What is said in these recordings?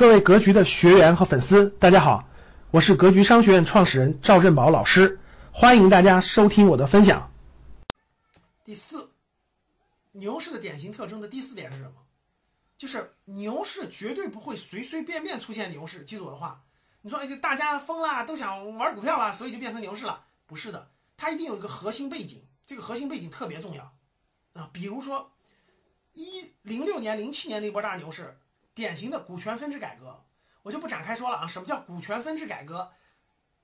各位格局的学员和粉丝，大家好，我是格局商学院创始人赵振宝老师，欢迎大家收听我的分享。第四，牛市的典型特征的第四点是什么？就是牛市绝对不会随随便便出现牛市。记住我的话，你说就大家疯了，都想玩股票了，所以就变成牛市了？不是的，它一定有一个核心背景，这个核心背景特别重要啊。比如说一零六年、零七年那波大牛市。典型的股权分置改革，我就不展开说了啊。什么叫股权分置改革？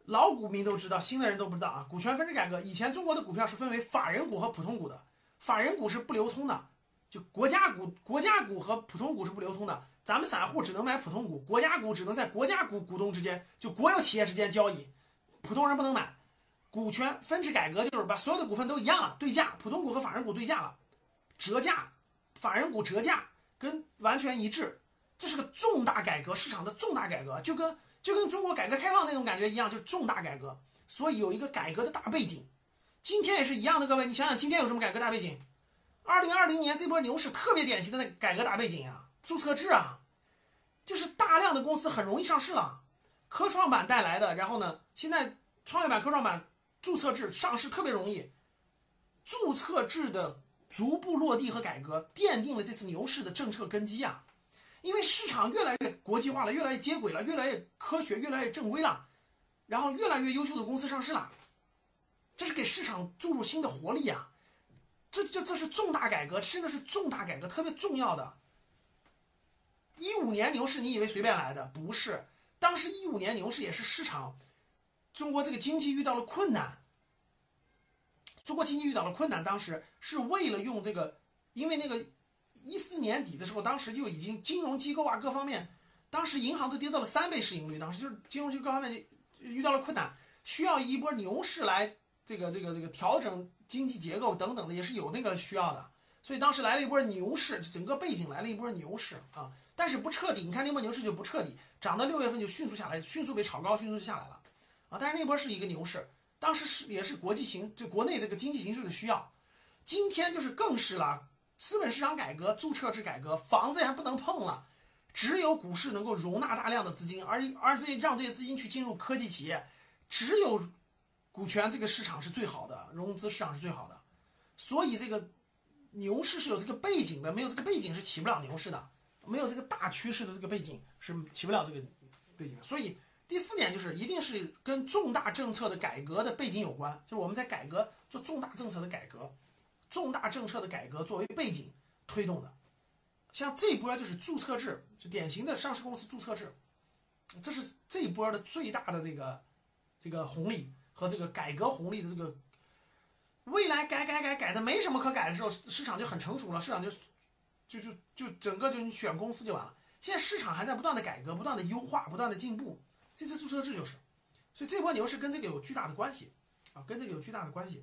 老股民都知道，新的人都不知道啊。股权分置改革，以前中国的股票是分为法人股和普通股的，法人股是不流通的，就国家股、国家股和普通股是不流通的。咱们散户只能买普通股，国家股只能在国家股股东之间，就国有企业之间交易，普通人不能买。股权分置改革就是把所有的股份都一样了，对价，普通股和法人股对价了，折价，法人股折价跟完全一致。这是个重大改革，市场的重大改革，就跟就跟中国改革开放那种感觉一样，就是重大改革，所以有一个改革的大背景。今天也是一样的，各位，你想想今天有什么改革大背景？二零二零年这波牛市特别典型的那改革大背景啊，注册制啊，就是大量的公司很容易上市了，科创板带来的，然后呢，现在创业板、科创板注册制上市特别容易，注册制的逐步落地和改革，奠定了这次牛市的政策根基啊。因为市场越来越国际化了，越来越接轨了，越来越科学，越来越正规了，然后越来越优秀的公司上市了，这是给市场注入新的活力啊！这这这是重大改革，真的是重大改革，特别重要的。一五年牛市，你以为随便来的？不是，当时一五年牛市也是市场，中国这个经济遇到了困难，中国经济遇到了困难，当时是为了用这个，因为那个。一四年底的时候，当时就已经金融机构啊各方面，当时银行都跌到了三倍市盈率，当时就是金融机构各方面就遇到了困难，需要一波牛市来这个这个这个调整经济结构等等的，也是有那个需要的，所以当时来了一波牛市，整个背景来了一波牛市啊，但是不彻底，你看那波牛市就不彻底，涨到六月份就迅速下来，迅速被炒高，迅速就下来了啊，但是那波是一个牛市，当时是也是国际形就国内这个经济形势的需要，今天就是更是了。资本市场改革、注册制改革，房子还不能碰了，只有股市能够容纳大量的资金，而而这让这些资金去进入科技企业，只有股权这个市场是最好的，融资市场是最好的，所以这个牛市是有这个背景的，没有这个背景是起不了牛市的，没有这个大趋势的这个背景是起不了这个背景的，所以第四点就是一定是跟重大政策的改革的背景有关，就是我们在改革做重大政策的改革。重大政策的改革作为背景推动的，像这波就是注册制，就典型的上市公司注册制，这是这一波的最大的这个这个红利和这个改革红利的这个，未来改改改改的没什么可改的时候，市场就很成熟了，市场就就就就整个就你选公司就完了。现在市场还在不断的改革，不断的优化，不断的进步，这次注册制就是，所以这波牛市跟这个有巨大的关系啊，跟这个有巨大的关系。